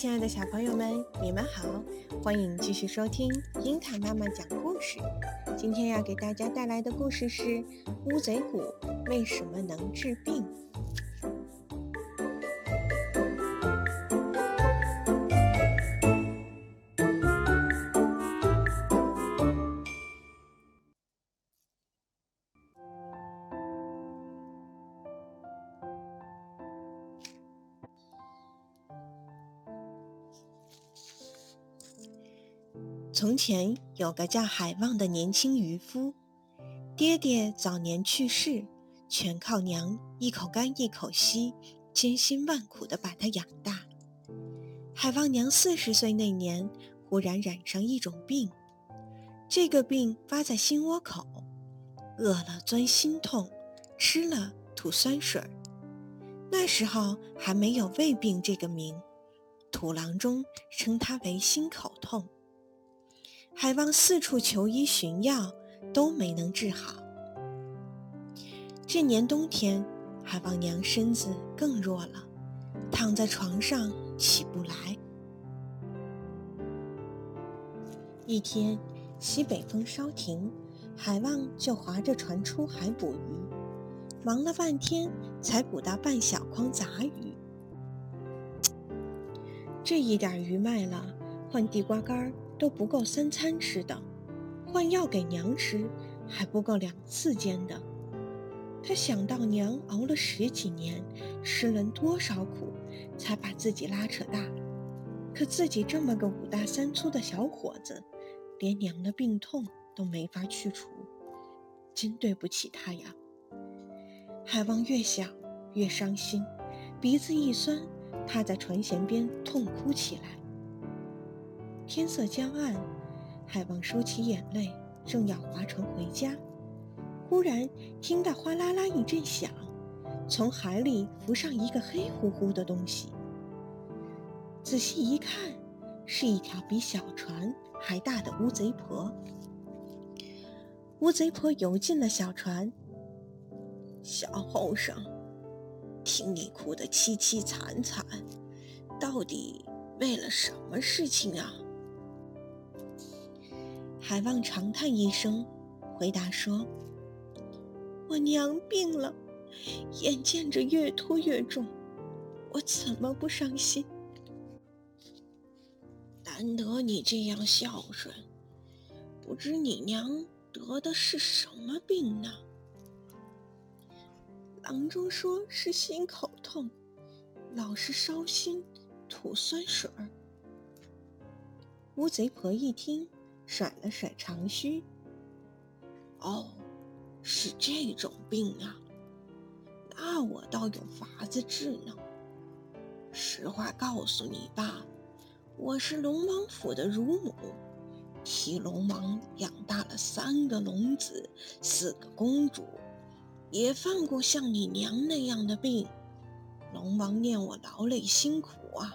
亲爱的小朋友们，你们好，欢迎继续收听樱桃妈妈讲故事。今天要给大家带来的故事是《乌贼骨为什么能治病》。从前有个叫海旺的年轻渔夫，爹爹早年去世，全靠娘一口干一口稀，千辛万苦地把他养大。海旺娘四十岁那年，忽然染上一种病，这个病发在心窝口，饿了钻心痛，吃了吐酸水儿。那时候还没有胃病这个名，土郎中称它为心口痛。海旺四处求医寻药，都没能治好。这年冬天，海旺娘身子更弱了，躺在床上起不来。一天，西北风稍停，海旺就划着船出海捕鱼，忙了半天才捕到半小筐杂鱼。这一点鱼卖了，换地瓜干儿。都不够三餐吃的，换药给娘吃还不够两次煎的。他想到娘熬了十几年，吃了多少苦，才把自己拉扯大，可自己这么个五大三粗的小伙子，连娘的病痛都没法去除，真对不起他呀。海王越想越伤心，鼻子一酸，趴在船舷边痛哭起来。天色将暗，海王收起眼泪，正要划船回家，忽然听到哗啦啦一阵响，从海里浮上一个黑乎乎的东西。仔细一看，是一条比小船还大的乌贼婆。乌贼婆游进了小船，小后生，听你哭得凄凄惨惨，到底为了什么事情啊？海旺长叹一声，回答说：“我娘病了，眼见着越拖越重，我怎么不伤心？难得你这样孝顺，不知你娘得的是什么病呢？”郎中说是心口痛，老是烧心，吐酸水儿。乌贼婆一听。甩了甩长须。哦，是这种病啊，那我倒有法子治呢。实话告诉你吧，我是龙王府的乳母，替龙王养大了三个龙子，四个公主，也犯过像你娘那样的病。龙王念我劳累辛苦啊，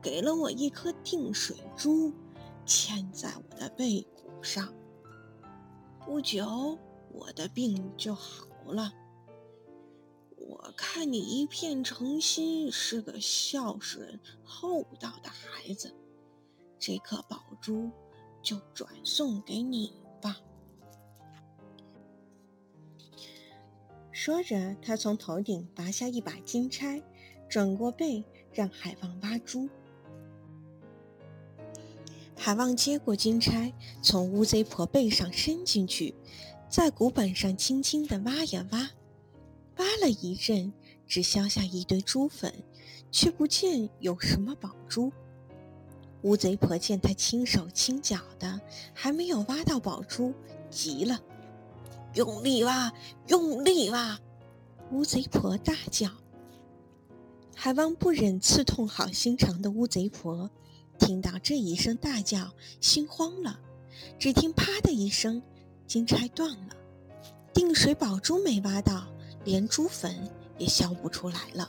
给了我一颗定水珠。嵌在我的背骨上，不久我的病就好了。我看你一片诚心，是个孝顺厚道的孩子，这颗宝珠就转送给你吧。说着，他从头顶拔下一把金钗，转过背让海王挖珠。海旺接过金钗，从乌贼婆背上伸进去，在骨板上轻轻地挖呀挖，挖了一阵，只削下一堆珠粉，却不见有什么宝珠。乌贼婆见他轻手轻脚的，还没有挖到宝珠，急了：“用力挖，用力挖！”乌贼婆大叫。海旺不忍刺痛好心肠的乌贼婆。听到这一声大叫，心慌了。只听“啪”的一声，金钗断了，定水宝珠没挖到，连珠粉也削不出来了。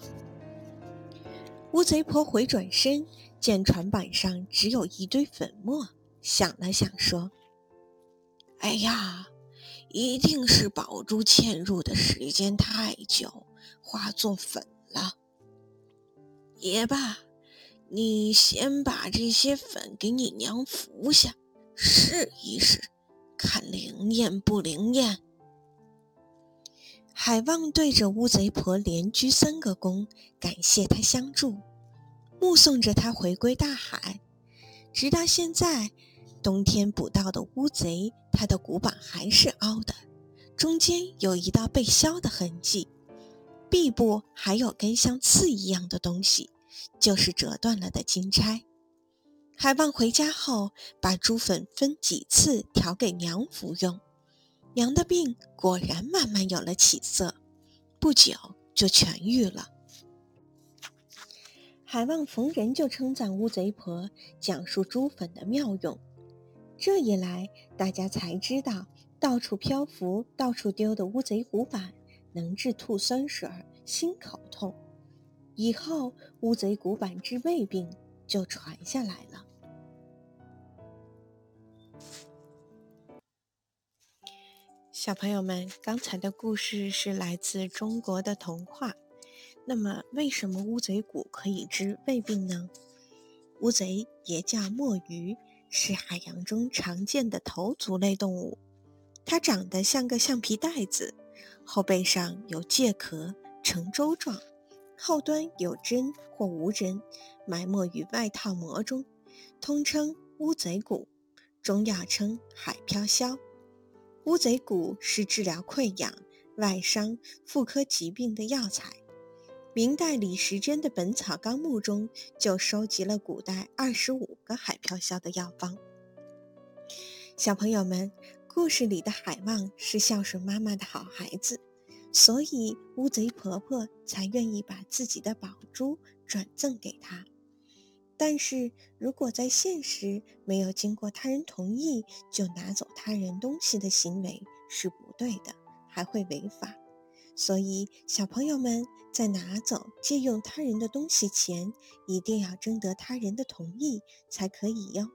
乌贼婆回转身，见船板上只有一堆粉末，想了想说：“哎呀，一定是宝珠嵌入的时间太久，化作粉了。也罢。”你先把这些粉给你娘服下，试一试，看灵验不灵验。海望对着乌贼婆连鞠三个躬，感谢她相助，目送着她回归大海。直到现在，冬天捕到的乌贼，它的骨板还是凹的，中间有一道被削的痕迹，臂部还有根像刺一样的东西，就是折断了的金钗。海望回家后，把猪粉分几次调给娘服用。娘的病果然慢慢有了起色，不久就痊愈了。海望逢人就称赞乌贼婆，讲述猪粉的妙用。这一来，大家才知道到处漂浮、到处丢的乌贼骨板能治吐酸水、心口痛。以后，乌贼骨板治胃病就传下来了。小朋友们，刚才的故事是来自中国的童话。那么，为什么乌贼骨可以治胃病呢？乌贼也叫墨鱼，是海洋中常见的头足类动物。它长得像个橡皮袋子，后背上有介壳，呈舟状，后端有针或无针，埋没于外套膜中，通称乌贼骨，中药称海飘消。乌贼骨是治疗溃疡、外伤、妇科疾病的药材。明代李时珍的《本草纲目》中就收集了古代二十五个海飘消的药方。小朋友们，故事里的海望是孝顺妈妈的好孩子，所以乌贼婆婆才愿意把自己的宝珠转赠给他。但是如果在现实没有经过他人同意就拿走他人东西的行为是不对的，还会违法。所以小朋友们在拿走、借用他人的东西前，一定要征得他人的同意才可以哟。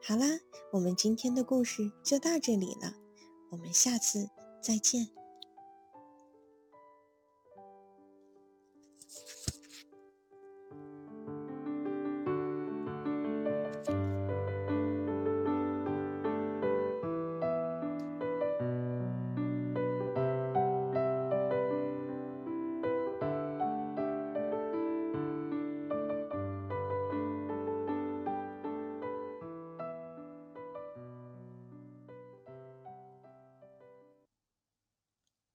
好啦，我们今天的故事就到这里了，我们下次再见。